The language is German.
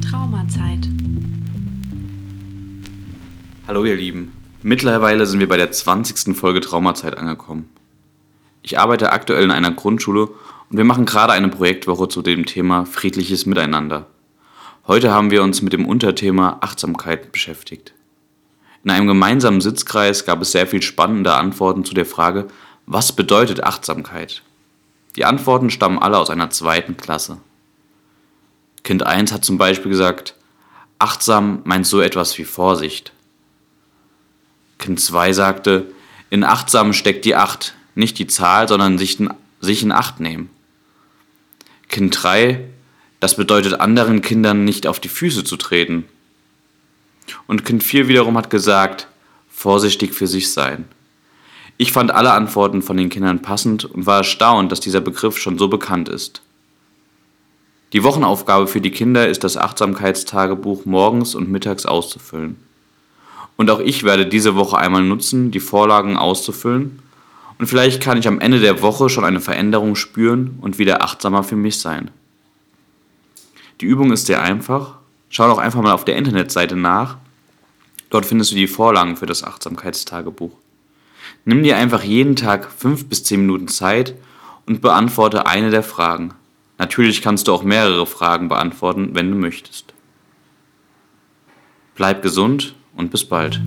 Traumazeit. Hallo ihr Lieben. Mittlerweile sind wir bei der 20. Folge Traumazeit angekommen. Ich arbeite aktuell in einer Grundschule und wir machen gerade eine Projektwoche zu dem Thema friedliches Miteinander. Heute haben wir uns mit dem Unterthema Achtsamkeit beschäftigt. In einem gemeinsamen Sitzkreis gab es sehr viel spannende Antworten zu der Frage, was bedeutet Achtsamkeit? Die Antworten stammen alle aus einer zweiten Klasse. Kind 1 hat zum Beispiel gesagt, achtsam meint so etwas wie Vorsicht. Kind 2 sagte, in achtsam steckt die Acht, nicht die Zahl, sondern sich in, sich in Acht nehmen. Kind 3, das bedeutet anderen Kindern nicht auf die Füße zu treten. Und Kind 4 wiederum hat gesagt, vorsichtig für sich sein. Ich fand alle Antworten von den Kindern passend und war erstaunt, dass dieser Begriff schon so bekannt ist. Die Wochenaufgabe für die Kinder ist das Achtsamkeitstagebuch morgens und mittags auszufüllen. Und auch ich werde diese Woche einmal nutzen, die Vorlagen auszufüllen. Und vielleicht kann ich am Ende der Woche schon eine Veränderung spüren und wieder achtsamer für mich sein. Die Übung ist sehr einfach. Schau doch einfach mal auf der Internetseite nach. Dort findest du die Vorlagen für das Achtsamkeitstagebuch. Nimm dir einfach jeden Tag fünf bis zehn Minuten Zeit und beantworte eine der Fragen. Natürlich kannst du auch mehrere Fragen beantworten, wenn du möchtest. Bleib gesund und bis bald.